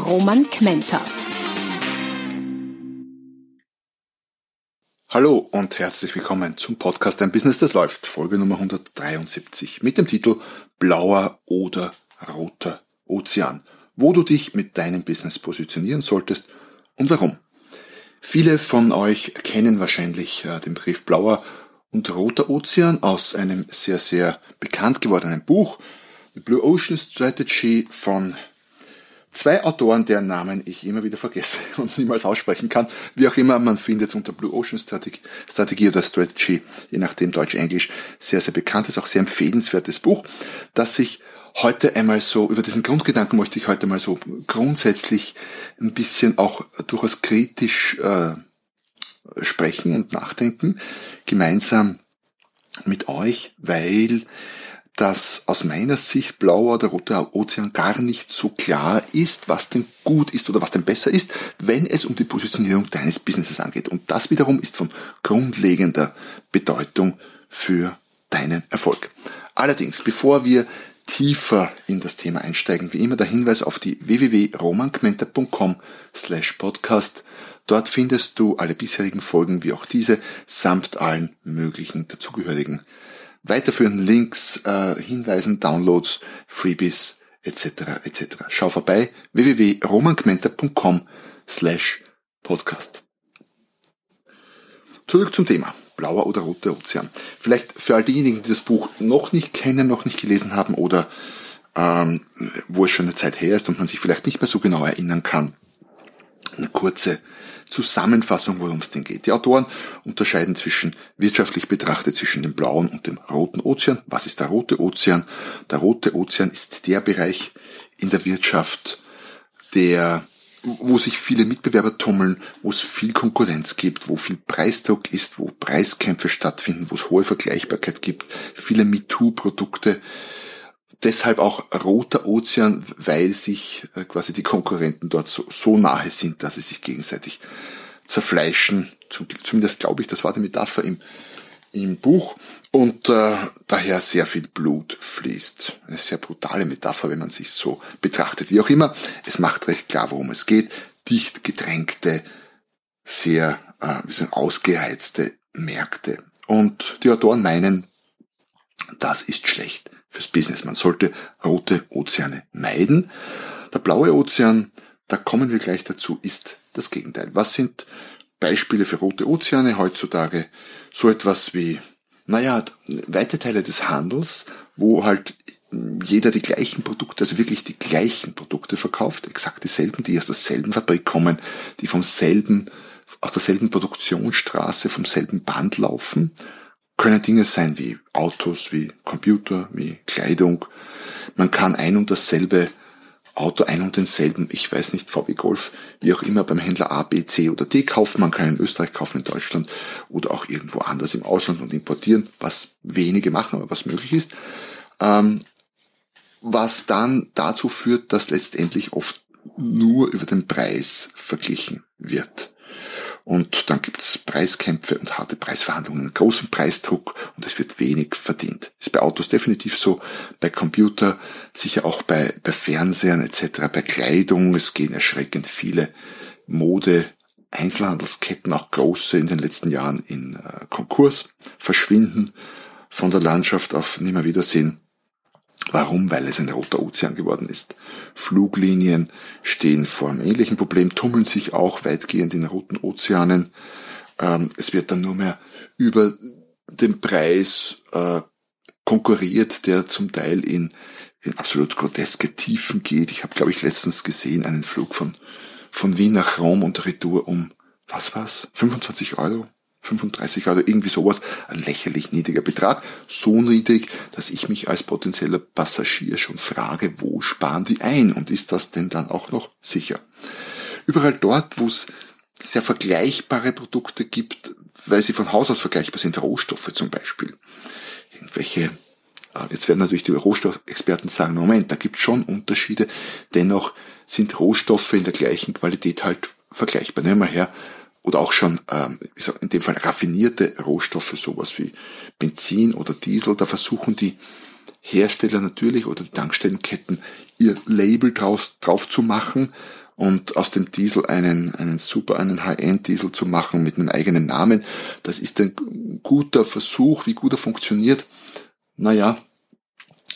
Roman Kmenter. Hallo und herzlich willkommen zum Podcast Ein Business, das läuft, Folge Nummer 173 mit dem Titel Blauer oder roter Ozean, wo du dich mit deinem Business positionieren solltest und warum. Viele von euch kennen wahrscheinlich äh, den Begriff Blauer und Roter Ozean aus einem sehr, sehr bekannt gewordenen Buch, The Blue Ocean Strategy von zwei Autoren, deren Namen ich immer wieder vergesse und niemals aussprechen kann. Wie auch immer, man findet unter Blue Ocean Strategie, Strategie oder Strategy, je nachdem Deutsch-Englisch, sehr, sehr bekanntes, auch sehr empfehlenswertes Buch, das sich heute einmal so, über diesen Grundgedanken möchte ich heute mal so grundsätzlich ein bisschen auch durchaus kritisch äh, sprechen und nachdenken, gemeinsam mit euch, weil das aus meiner Sicht blauer oder roter Ozean gar nicht so klar ist, was denn gut ist oder was denn besser ist, wenn es um die Positionierung deines Businesses angeht. Und das wiederum ist von grundlegender Bedeutung für deinen Erfolg. Allerdings, bevor wir tiefer in das Thema einsteigen, wie immer der Hinweis auf die www.romankmenta.com slash podcast. Dort findest du alle bisherigen Folgen wie auch diese samt allen möglichen dazugehörigen weiterführenden Links, äh, Hinweisen, Downloads, Freebies etc. etc. Schau vorbei www.romankmenta.com slash podcast. Zurück zum Thema blauer oder roter Ozean. Vielleicht für all diejenigen, die das Buch noch nicht kennen, noch nicht gelesen haben oder ähm, wo es schon eine Zeit her ist und man sich vielleicht nicht mehr so genau erinnern kann, eine kurze Zusammenfassung, worum es denn geht. Die Autoren unterscheiden zwischen, wirtschaftlich betrachtet, zwischen dem blauen und dem roten Ozean. Was ist der rote Ozean? Der rote Ozean ist der Bereich in der Wirtschaft, der wo sich viele Mitbewerber tummeln, wo es viel Konkurrenz gibt, wo viel Preisdruck ist, wo Preiskämpfe stattfinden, wo es hohe Vergleichbarkeit gibt, viele MeToo-Produkte. Deshalb auch roter Ozean, weil sich äh, quasi die Konkurrenten dort so, so nahe sind, dass sie sich gegenseitig zerfleischen. Zumindest glaube ich, das war die Metapher im, im Buch und äh, daher sehr viel Blut fließt. Eine sehr brutale Metapher, wenn man sich so betrachtet. Wie auch immer, es macht recht klar, worum es geht. Dicht gedrängte, sehr äh, wie so ausgereizte Märkte. Und die Autoren meinen, das ist schlecht fürs Business. Man sollte rote Ozeane meiden. Der blaue Ozean, da kommen wir gleich dazu, ist das Gegenteil. Was sind Beispiele für rote Ozeane heutzutage? So etwas wie naja, weite Teile des Handels, wo halt jeder die gleichen Produkte, also wirklich die gleichen Produkte verkauft, exakt dieselben, die aus derselben Fabrik kommen, die vom selben, aus derselben Produktionsstraße, vom selben Band laufen, können Dinge sein wie Autos, wie Computer, wie Kleidung. Man kann ein und dasselbe Auto ein und denselben, ich weiß nicht, VW Golf, wie auch immer beim Händler A, B, C oder D kaufen. Man kann in Österreich kaufen, in Deutschland oder auch irgendwo anders im Ausland und importieren, was wenige machen, aber was möglich ist. Ähm, was dann dazu führt, dass letztendlich oft nur über den Preis verglichen wird. Und dann gibt es Preiskämpfe und harte Preisverhandlungen, großen Preisdruck und es wird wenig verdient. Ist bei Autos definitiv so, bei Computer, sicher auch bei, bei Fernsehern etc., bei Kleidung. Es gehen erschreckend viele Mode, Einzelhandelsketten, auch große in den letzten Jahren in äh, Konkurs, verschwinden von der Landschaft auf Nimmerwiedersehen. Warum? Weil es ein roter Ozean geworden ist. Fluglinien stehen vor einem ähnlichen Problem, tummeln sich auch weitgehend in roten Ozeanen. Ähm, es wird dann nur mehr über den Preis äh, konkurriert, der zum Teil in, in absolut groteske Tiefen geht. Ich habe, glaube ich, letztens gesehen einen Flug von, von Wien nach Rom und Retour um, was war's, 25 Euro 35 oder irgendwie sowas, ein lächerlich niedriger Betrag, so niedrig, dass ich mich als potenzieller Passagier schon frage, wo sparen die ein und ist das denn dann auch noch sicher? Überall dort, wo es sehr vergleichbare Produkte gibt, weil sie von Haus aus vergleichbar sind, Rohstoffe zum Beispiel. Irgendwelche, äh, jetzt werden natürlich die Rohstoffexperten sagen, Moment, da gibt es schon Unterschiede, dennoch sind Rohstoffe in der gleichen Qualität halt vergleichbar. Nehmen wir her, oder auch schon ähm, in dem Fall raffinierte Rohstoffe, sowas wie Benzin oder Diesel, da versuchen die Hersteller natürlich oder die Tankstellenketten ihr Label drauf, drauf zu machen und aus dem Diesel einen, einen super, einen High-End-Diesel zu machen mit einem eigenen Namen. Das ist ein guter Versuch, wie gut er funktioniert. Naja,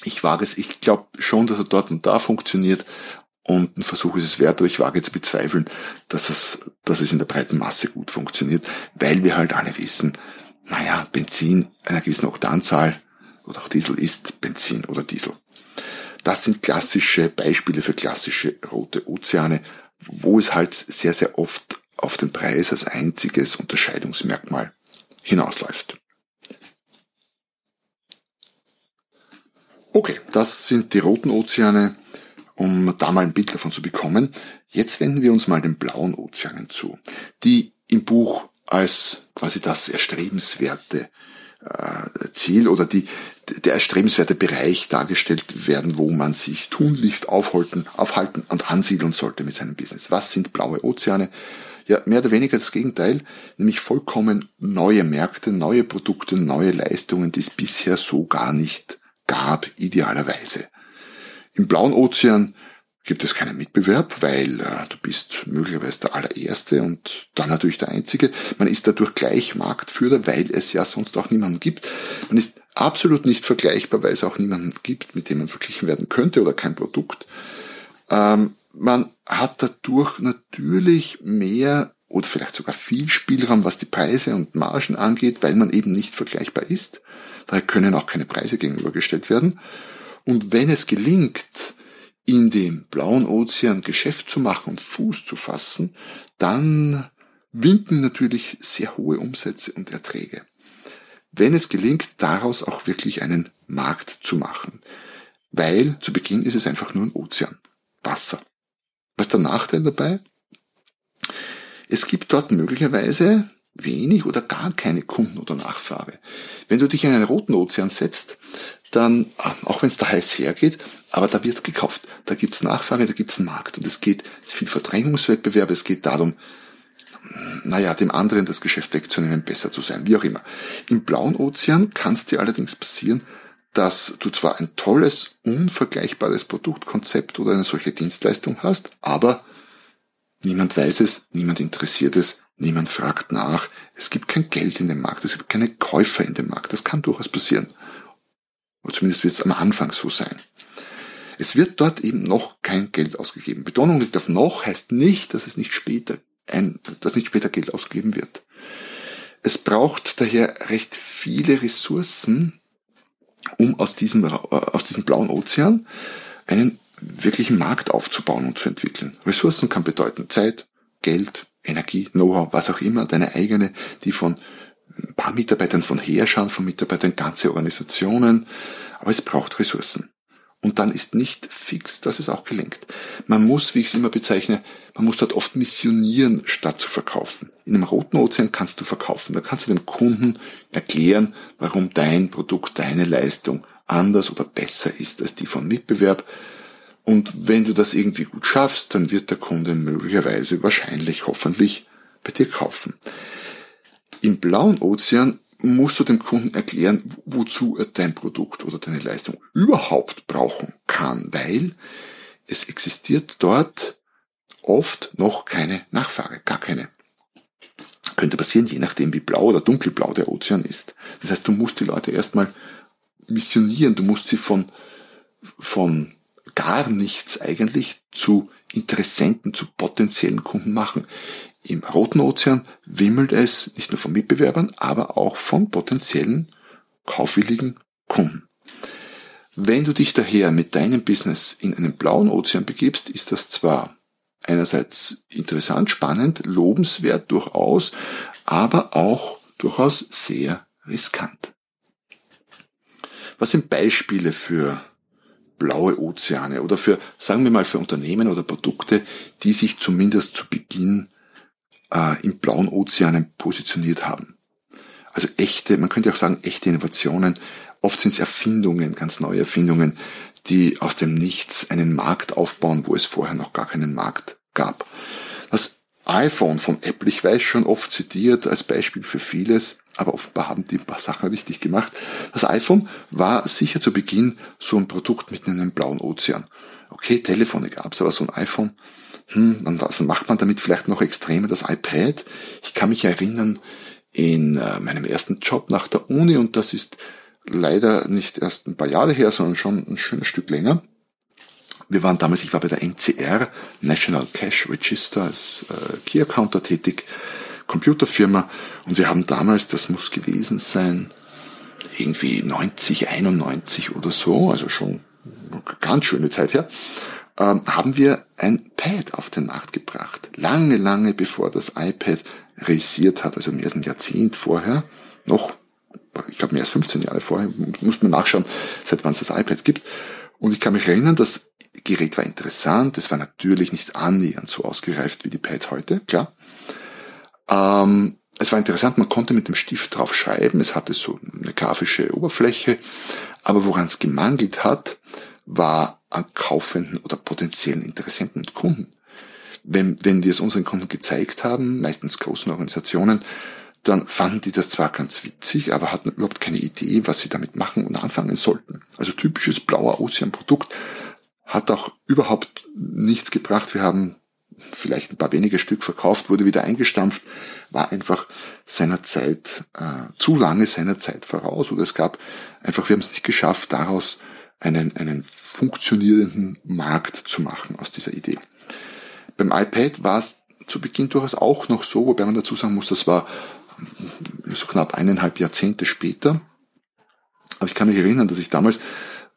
ich wage es, ich glaube schon, dass er dort und da funktioniert und ein Versuch ist es wert, aber ich wage zu bezweifeln, dass es, dass es in der breiten Masse gut funktioniert, weil wir halt alle wissen, naja, Benzin einer gewissen Oktanzahl oder auch Diesel ist Benzin oder Diesel. Das sind klassische Beispiele für klassische rote Ozeane, wo es halt sehr, sehr oft auf den Preis als einziges Unterscheidungsmerkmal hinausläuft. Okay, das sind die roten Ozeane, um da mal ein Bild davon zu bekommen. Jetzt wenden wir uns mal den blauen Ozeanen zu, die im Buch als quasi das erstrebenswerte äh, Ziel oder die, der erstrebenswerte Bereich dargestellt werden, wo man sich tunlichst aufhalten, aufhalten und ansiedeln sollte mit seinem Business. Was sind blaue Ozeane? Ja, mehr oder weniger das Gegenteil, nämlich vollkommen neue Märkte, neue Produkte, neue Leistungen, die es bisher so gar nicht gab, idealerweise. Im blauen Ozean gibt es keinen Mitbewerb, weil äh, du bist möglicherweise der allererste und dann natürlich der einzige. Man ist dadurch gleich Marktführer, weil es ja sonst auch niemanden gibt. Man ist absolut nicht vergleichbar, weil es auch niemanden gibt, mit dem man verglichen werden könnte oder kein Produkt. Ähm, man hat dadurch natürlich mehr oder vielleicht sogar viel Spielraum, was die Preise und Margen angeht, weil man eben nicht vergleichbar ist. Daher können auch keine Preise gegenübergestellt werden. Und wenn es gelingt, in dem blauen Ozean Geschäft zu machen und Fuß zu fassen, dann winken natürlich sehr hohe Umsätze und Erträge. Wenn es gelingt, daraus auch wirklich einen Markt zu machen. Weil zu Beginn ist es einfach nur ein Ozean. Wasser. Was ist der Nachteil dabei? Es gibt dort möglicherweise wenig oder gar keine Kunden oder Nachfrage. Wenn du dich in einen roten Ozean setzt, dann, auch wenn es da heiß hergeht, aber da wird gekauft. Da gibt's Nachfrage, da gibt's einen Markt. Und es geht es viel Verdrängungswettbewerb, es geht darum, naja, dem anderen das Geschäft wegzunehmen, besser zu sein, wie auch immer. Im blauen Ozean kann es dir allerdings passieren, dass du zwar ein tolles, unvergleichbares Produktkonzept oder eine solche Dienstleistung hast, aber niemand weiß es, niemand interessiert es, niemand fragt nach, es gibt kein Geld in dem Markt, es gibt keine Käufer in dem Markt. Das kann durchaus passieren. Oder zumindest wird es am Anfang so sein. Es wird dort eben noch kein Geld ausgegeben. Betonung liegt auf noch, heißt nicht, dass es nicht später ein, dass nicht später Geld ausgegeben wird. Es braucht daher recht viele Ressourcen, um aus diesem, äh, aus diesem blauen Ozean einen wirklichen Markt aufzubauen und zu entwickeln. Ressourcen kann bedeuten Zeit, Geld, Energie, Know-how, was auch immer, deine eigene, die von ein paar Mitarbeitern von Herrschern, von Mitarbeitern ganze Organisationen, aber es braucht Ressourcen. Und dann ist nicht fix, dass es auch gelingt. Man muss, wie ich es immer bezeichne, man muss dort oft missionieren, statt zu verkaufen. In einem roten Ozean kannst du verkaufen. Da kannst du dem Kunden erklären, warum dein Produkt, deine Leistung anders oder besser ist als die von Mitbewerb. Und wenn du das irgendwie gut schaffst, dann wird der Kunde möglicherweise, wahrscheinlich, hoffentlich bei dir kaufen. Im blauen Ozean musst du dem Kunden erklären, wozu er dein Produkt oder deine Leistung überhaupt brauchen kann, weil es existiert dort oft noch keine Nachfrage, gar keine. Könnte passieren, je nachdem wie blau oder dunkelblau der Ozean ist. Das heißt, du musst die Leute erstmal missionieren, du musst sie von, von gar nichts eigentlich zu Interessenten, zu potenziellen Kunden machen. Im Roten Ozean wimmelt es nicht nur von Mitbewerbern, aber auch von potenziellen kaufwilligen Kunden. Wenn du dich daher mit deinem Business in einen blauen Ozean begibst, ist das zwar einerseits interessant, spannend, lobenswert durchaus, aber auch durchaus sehr riskant. Was sind Beispiele für blaue Ozeane oder für, sagen wir mal, für Unternehmen oder Produkte, die sich zumindest zu Beginn äh, im blauen Ozeanen positioniert haben? Also echte, man könnte auch sagen, echte Innovationen. Oft sind es Erfindungen, ganz neue Erfindungen, die aus dem Nichts einen Markt aufbauen, wo es vorher noch gar keinen Markt gab. Das iPhone von Apple, ich weiß schon oft zitiert als Beispiel für vieles, aber offenbar haben die ein paar Sachen richtig gemacht. Das iPhone war sicher zu Beginn so ein Produkt mitten in einem blauen Ozean. Okay, Telefone gab's, aber so ein iPhone, hm, was macht man damit vielleicht noch extremer? Das iPad, ich kann mich erinnern, in äh, meinem ersten Job nach der Uni und das ist leider nicht erst ein paar Jahre her, sondern schon ein schönes Stück länger. Wir waren damals, ich war bei der MCR, National Cash Register, als äh, Key Accounter tätig, Computerfirma, und wir haben damals, das muss gewesen sein, irgendwie 90, 91 oder so, also schon eine ganz schöne Zeit her, ähm, haben wir ein Pad auf den Markt gebracht. Lange, lange bevor das iPad realisiert hat, also mehr als ein Jahrzehnt vorher, noch ich glaube mehr als 15 Jahre vorher, muss man nachschauen, seit wann es das iPad gibt. Und ich kann mich erinnern, das Gerät war interessant, es war natürlich nicht annähernd so ausgereift wie die Pads heute, klar. Ähm, es war interessant, man konnte mit dem Stift drauf schreiben, es hatte so eine grafische Oberfläche, aber woran es gemangelt hat, war an kaufenden oder potenziellen Interessenten und Kunden. Wenn, wenn wir es unseren Kunden gezeigt haben, meistens großen Organisationen, dann fanden die das zwar ganz witzig, aber hatten überhaupt keine Idee, was sie damit machen und anfangen sollten. Also typisches blauer Ozean-Produkt hat auch überhaupt nichts gebracht. Wir haben vielleicht ein paar wenige Stück verkauft, wurde wieder eingestampft, war einfach seiner Zeit, äh, zu lange seiner Zeit voraus. Oder es gab einfach, wir haben es nicht geschafft, daraus einen, einen funktionierenden Markt zu machen aus dieser Idee. Beim iPad war es zu Beginn durchaus auch noch so, wobei man dazu sagen muss, das war so knapp eineinhalb Jahrzehnte später. Aber ich kann mich erinnern, dass ich damals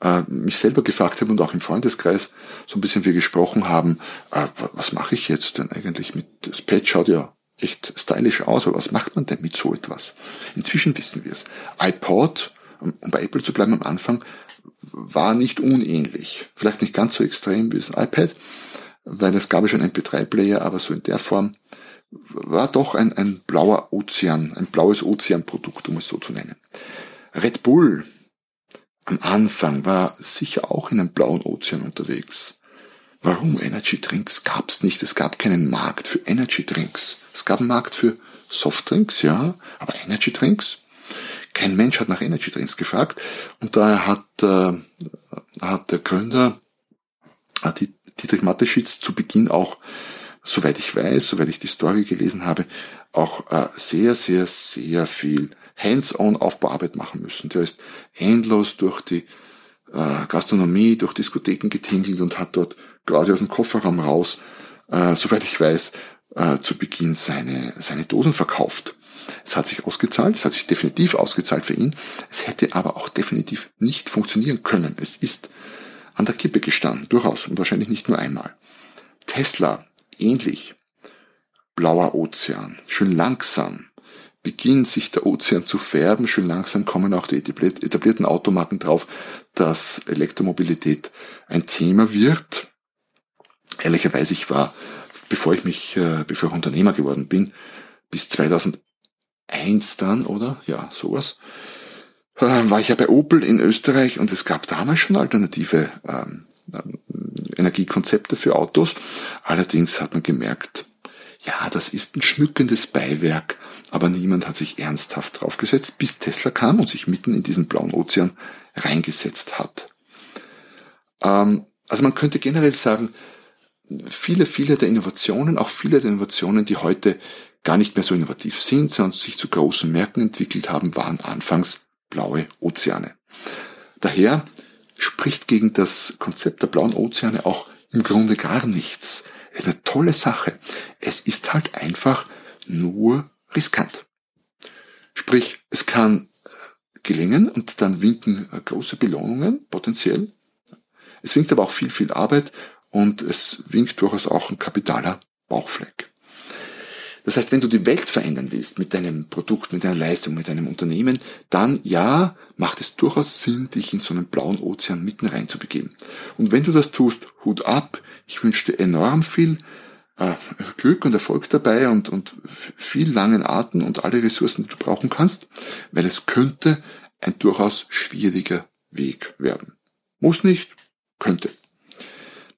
äh, mich selber gefragt habe und auch im Freundeskreis so ein bisschen wir gesprochen haben, äh, was mache ich jetzt denn eigentlich mit, das Pad schaut ja echt stylisch aus, aber was macht man denn mit so etwas? Inzwischen wissen wir es. iPod, um bei Apple zu bleiben am Anfang, war nicht unähnlich. Vielleicht nicht ganz so extrem wie das iPad, weil es gab ja schon einen MP3-Player, aber so in der Form war doch ein, ein blauer Ozean, ein blaues Ozeanprodukt, um es so zu nennen. Red Bull am Anfang war sicher auch in einem blauen Ozean unterwegs. Warum? Energy Drinks gab's nicht. Es gab keinen Markt für Energy Drinks. Es gab einen Markt für Softdrinks, ja, aber Energy Drinks? Kein Mensch hat nach Energy Drinks gefragt und daher hat, äh, hat der Gründer, hat Dietrich Mateschitz zu Beginn auch soweit ich weiß, soweit ich die Story gelesen habe, auch äh, sehr, sehr, sehr viel Hands-on Aufbauarbeit machen müssen. Der ist endlos durch die äh, Gastronomie, durch Diskotheken getingelt und hat dort quasi aus dem Kofferraum raus, äh, soweit ich weiß, äh, zu Beginn seine, seine Dosen verkauft. Es hat sich ausgezahlt, es hat sich definitiv ausgezahlt für ihn. Es hätte aber auch definitiv nicht funktionieren können. Es ist an der Kippe gestanden, durchaus und wahrscheinlich nicht nur einmal. Tesla ähnlich. Blauer Ozean. Schön langsam beginnt sich der Ozean zu färben. Schön langsam kommen auch die etablierten Automarken drauf, dass Elektromobilität ein Thema wird. Ehrlicherweise, ich war, bevor ich mich, äh, bevor ich Unternehmer geworden bin, bis 2001 dann, oder? Ja, sowas. Äh, war ich ja bei Opel in Österreich und es gab damals schon alternative ähm, Energiekonzepte für Autos. Allerdings hat man gemerkt, ja, das ist ein schmückendes Beiwerk, aber niemand hat sich ernsthaft draufgesetzt, bis Tesla kam und sich mitten in diesen blauen Ozean reingesetzt hat. Ähm, also man könnte generell sagen, viele, viele der Innovationen, auch viele der Innovationen, die heute gar nicht mehr so innovativ sind, sondern sich zu großen Märkten entwickelt haben, waren anfangs blaue Ozeane. Daher spricht gegen das Konzept der blauen Ozeane auch im Grunde gar nichts. Es ist eine tolle Sache. Es ist halt einfach nur riskant. Sprich, es kann äh, gelingen und dann winken äh, große Belohnungen potenziell. Es winkt aber auch viel, viel Arbeit und es winkt durchaus auch ein kapitaler Bauchfleck. Das heißt, wenn du die Welt verändern willst mit deinem Produkt, mit deiner Leistung, mit deinem Unternehmen, dann ja, macht es durchaus Sinn, dich in so einen blauen Ozean mitten reinzubegeben. Und wenn du das tust, Hut ab. Ich wünsche dir enorm viel äh, Glück und Erfolg dabei und, und viel langen Atem und alle Ressourcen, die du brauchen kannst, weil es könnte ein durchaus schwieriger Weg werden. Muss nicht, könnte.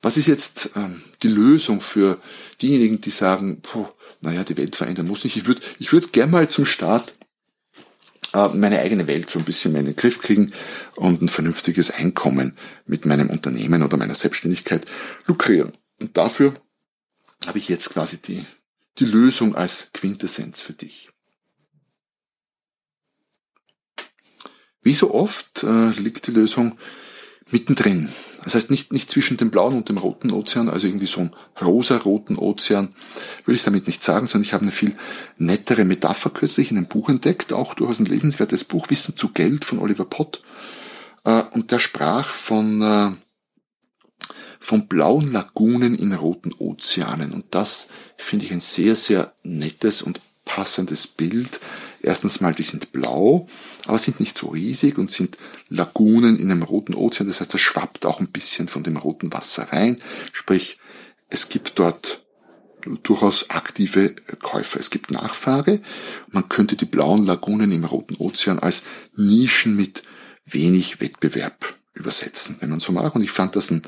Was ist jetzt ähm, die Lösung für diejenigen, die sagen, puh, naja, die Welt verändern muss nicht. Ich würde ich würd gern mal zum Start äh, meine eigene Welt so ein bisschen in den Griff kriegen und ein vernünftiges Einkommen mit meinem Unternehmen oder meiner Selbstständigkeit lukrieren. Und dafür habe ich jetzt quasi die, die Lösung als Quintessenz für dich. Wie so oft äh, liegt die Lösung mittendrin. Das heißt nicht, nicht zwischen dem blauen und dem roten Ozean, also irgendwie so ein rosa-roten Ozean, würde ich damit nicht sagen, sondern ich habe eine viel nettere Metapher kürzlich in einem Buch entdeckt, auch durchaus ein lesenswertes Buch, Wissen zu Geld von Oliver Pott. Äh, und der sprach von, äh, von blauen Lagunen in roten Ozeanen. Und das finde ich ein sehr, sehr nettes und passendes Bild. Erstens mal, die sind blau, aber sind nicht so riesig und sind Lagunen in einem roten Ozean. Das heißt, das schwappt auch ein bisschen von dem roten Wasser rein. Sprich, es gibt dort durchaus aktive Käufer. Es gibt Nachfrage. Man könnte die blauen Lagunen im roten Ozean als Nischen mit wenig Wettbewerb übersetzen, wenn man so mag. Und ich fand das ein,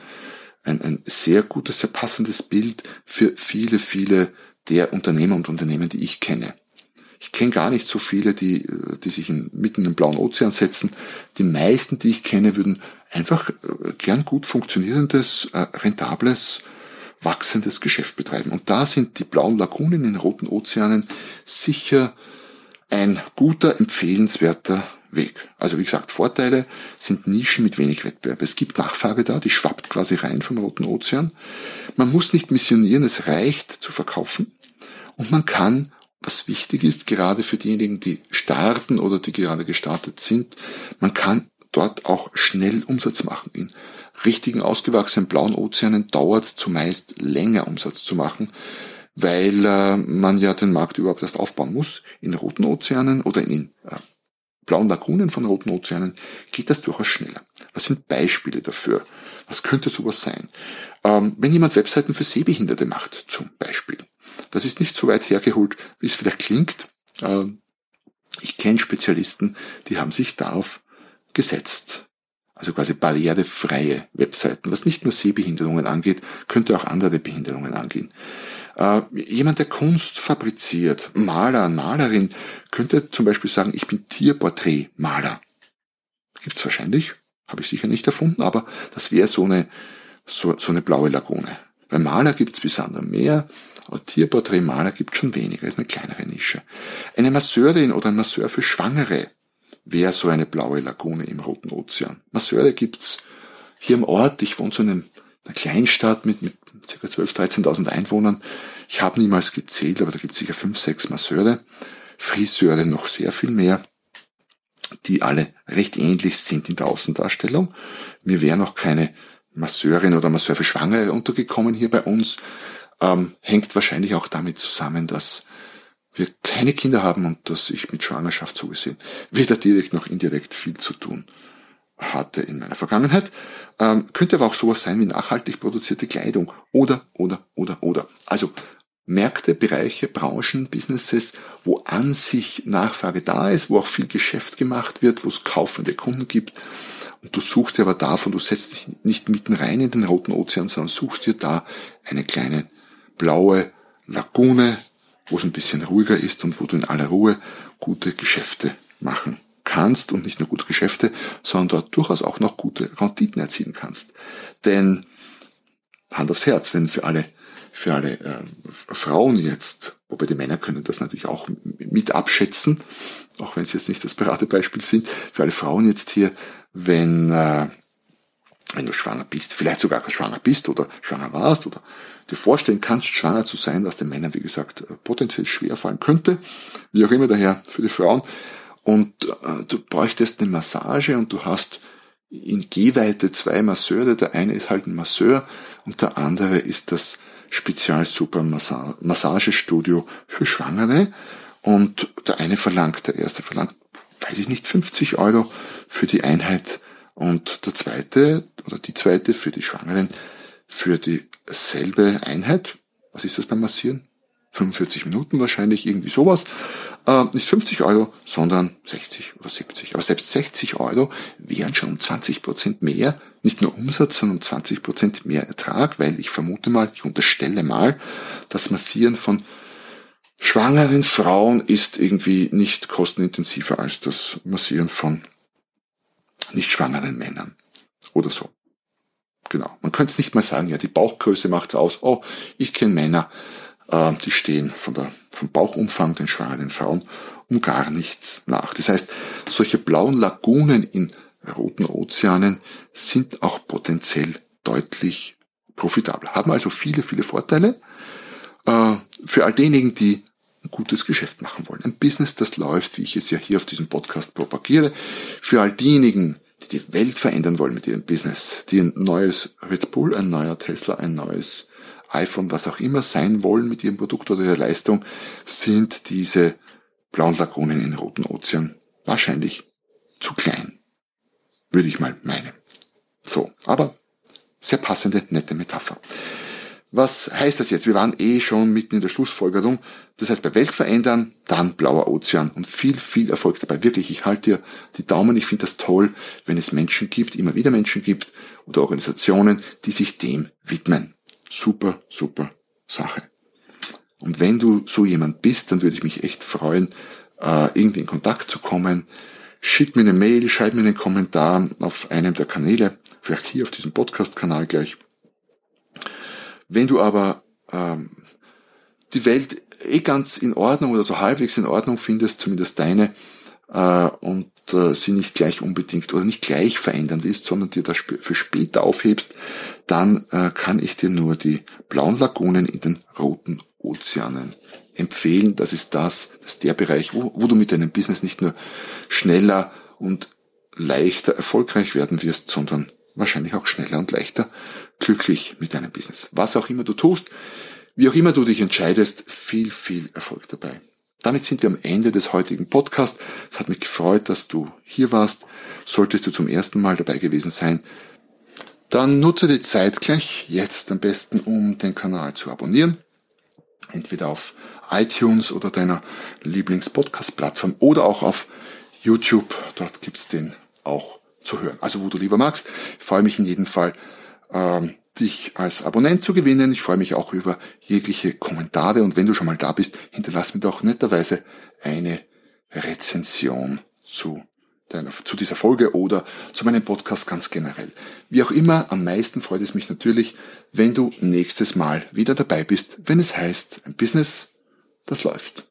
ein, ein sehr gutes, sehr passendes Bild für viele, viele der Unternehmer und Unternehmen, die ich kenne. Ich kenne gar nicht so viele, die, die sich in, mitten im blauen Ozean setzen. Die meisten, die ich kenne, würden einfach äh, gern gut funktionierendes, äh, rentables, wachsendes Geschäft betreiben. Und da sind die blauen Lagunen in roten Ozeanen sicher ein guter, empfehlenswerter Weg. Also wie gesagt, Vorteile sind Nischen mit wenig Wettbewerb. Es gibt Nachfrage da, die schwappt quasi rein vom Roten Ozean. Man muss nicht missionieren, es reicht zu verkaufen. Und man kann, was wichtig ist, gerade für diejenigen, die starten oder die gerade gestartet sind, man kann dort auch schnell Umsatz machen. In richtigen ausgewachsenen blauen Ozeanen dauert es zumeist länger Umsatz zu machen, weil äh, man ja den Markt überhaupt erst aufbauen muss. In roten Ozeanen oder in äh, blauen Lagunen von roten Ozeanen geht das durchaus schneller. Was sind Beispiele dafür? Was könnte sowas sein? Ähm, wenn jemand Webseiten für Sehbehinderte macht, zum Beispiel. Das ist nicht so weit hergeholt, wie es vielleicht klingt. Ähm, ich kenne Spezialisten, die haben sich darauf gesetzt. Also quasi barrierefreie Webseiten. Was nicht nur Sehbehinderungen angeht, könnte auch andere Behinderungen angehen. Äh, jemand, der Kunst fabriziert, Maler, Malerin, könnte zum Beispiel sagen, ich bin Tierporträtmaler. Gibt's wahrscheinlich, habe ich sicher nicht erfunden, aber das wäre so eine, so, so eine blaue Lagune. Bei Maler gibt's bis andere mehr, Tierporträtmaler gibt schon weniger, ist eine kleinere Nische. Eine Masseurin oder ein Masseur für Schwangere wäre so eine blaue Lagune im Roten Ozean. Masseure gibt's hier im Ort, ich wohne so in einer Kleinstadt mit, mit ca. 12.000, 13.000 Einwohnern. Ich habe niemals gezählt, aber da gibt es sicher fünf, sechs Masseure. Friseure noch sehr viel mehr, die alle recht ähnlich sind in der Außendarstellung. Mir wäre noch keine Masseurin oder Masseur für Schwangere untergekommen hier bei uns. Ähm, hängt wahrscheinlich auch damit zusammen, dass wir keine Kinder haben und dass ich mit Schwangerschaft zugesehen weder direkt noch indirekt viel zu tun hatte in meiner Vergangenheit. Ähm, könnte aber auch sowas sein wie nachhaltig produzierte Kleidung oder, oder, oder, oder. Also Märkte, Bereiche, Branchen, Businesses, wo an sich Nachfrage da ist, wo auch viel Geschäft gemacht wird, wo es kaufende Kunden gibt. Und du suchst dir aber davon, du setzt dich nicht mitten rein in den roten Ozean, sondern suchst dir da eine kleine blaue Lagune, wo es ein bisschen ruhiger ist und wo du in aller Ruhe gute Geschäfte machen kannst und nicht nur gute Geschäfte, sondern dort durchaus auch noch gute Renditen erzielen kannst. Denn Hand aufs Herz, wenn für alle für alle äh, Frauen jetzt, wobei die Männer können das natürlich auch mit abschätzen, auch wenn sie jetzt nicht das Beratebeispiel sind, für alle Frauen jetzt hier, wenn, äh, wenn du schwanger bist, vielleicht sogar schwanger bist oder schwanger warst oder dir vorstellen kannst, schwanger zu sein, was den Männern, wie gesagt, äh, potenziell schwer fallen könnte, wie auch immer daher für die Frauen, und äh, du bräuchtest eine Massage und du hast in Gehweite zwei Masseure. Der eine ist halt ein Masseur und der andere ist das Spezial-Super Massagestudio für Schwangere. Und der eine verlangt, der erste verlangt, weiß ich nicht, 50 Euro für die Einheit und der zweite oder die zweite für die Schwangeren für dieselbe Einheit. Was ist das beim Massieren? 45 Minuten wahrscheinlich, irgendwie sowas. Äh, nicht 50 Euro, sondern 60 oder 70. Aber selbst 60 Euro wären schon um 20 Prozent mehr, nicht nur Umsatz, sondern um 20 Prozent mehr Ertrag, weil ich vermute mal, ich unterstelle mal, das Massieren von schwangeren Frauen ist irgendwie nicht kostenintensiver als das Massieren von nicht schwangeren Männern oder so. Genau. Man könnte es nicht mal sagen, ja, die Bauchgröße macht's aus. Oh, ich kenne Männer, äh, die stehen von der, vom Bauchumfang den schwangeren Frauen um gar nichts nach. Das heißt, solche blauen Lagunen in roten Ozeanen sind auch potenziell deutlich profitabel. Haben also viele, viele Vorteile äh, für all diejenigen, die ein gutes Geschäft machen wollen. Ein Business, das läuft, wie ich es ja hier auf diesem Podcast propagiere. Für all diejenigen, die die Welt verändern wollen mit ihrem Business, die ein neues Red Bull, ein neuer Tesla, ein neues iPhone, was auch immer sein wollen mit ihrem Produkt oder ihrer Leistung, sind diese blauen Lagunen in Roten Ozean wahrscheinlich zu klein. Würde ich mal meinen. So, aber sehr passende, nette Metapher. Was heißt das jetzt? Wir waren eh schon mitten in der Schlussfolgerung. Das heißt, bei Welt verändern, dann blauer Ozean und viel, viel Erfolg dabei. Wirklich, ich halte dir die Daumen. Ich finde das toll, wenn es Menschen gibt, immer wieder Menschen gibt oder Organisationen, die sich dem widmen. Super, super Sache. Und wenn du so jemand bist, dann würde ich mich echt freuen, äh, irgendwie in Kontakt zu kommen. Schick mir eine Mail, schreib mir einen Kommentar auf einem der Kanäle, vielleicht hier auf diesem Podcast-Kanal gleich wenn du aber ähm, die Welt eh ganz in Ordnung oder so halbwegs in Ordnung findest, zumindest deine, äh, und äh, sie nicht gleich unbedingt oder nicht gleich verändernd ist, sondern dir das für später aufhebst, dann äh, kann ich dir nur die blauen Lagunen in den roten Ozeanen empfehlen. Das ist das, das ist der Bereich, wo, wo du mit deinem Business nicht nur schneller und leichter erfolgreich werden wirst, sondern wahrscheinlich auch schneller und leichter glücklich mit deinem Business. Was auch immer du tust, wie auch immer du dich entscheidest, viel, viel Erfolg dabei. Damit sind wir am Ende des heutigen Podcasts. Es hat mich gefreut, dass du hier warst. Solltest du zum ersten Mal dabei gewesen sein, dann nutze die Zeit gleich jetzt am besten, um den Kanal zu abonnieren. Entweder auf iTunes oder deiner Lieblings-Podcast-Plattform oder auch auf YouTube. Dort gibt's den auch zu hören. Also wo du lieber magst. Ich freue mich in jedem Fall, ähm, dich als Abonnent zu gewinnen. Ich freue mich auch über jegliche Kommentare und wenn du schon mal da bist, hinterlass mir doch netterweise eine Rezension zu deiner, zu dieser Folge oder zu meinem Podcast ganz generell. Wie auch immer, am meisten freut es mich natürlich, wenn du nächstes Mal wieder dabei bist, wenn es heißt, ein Business, das läuft.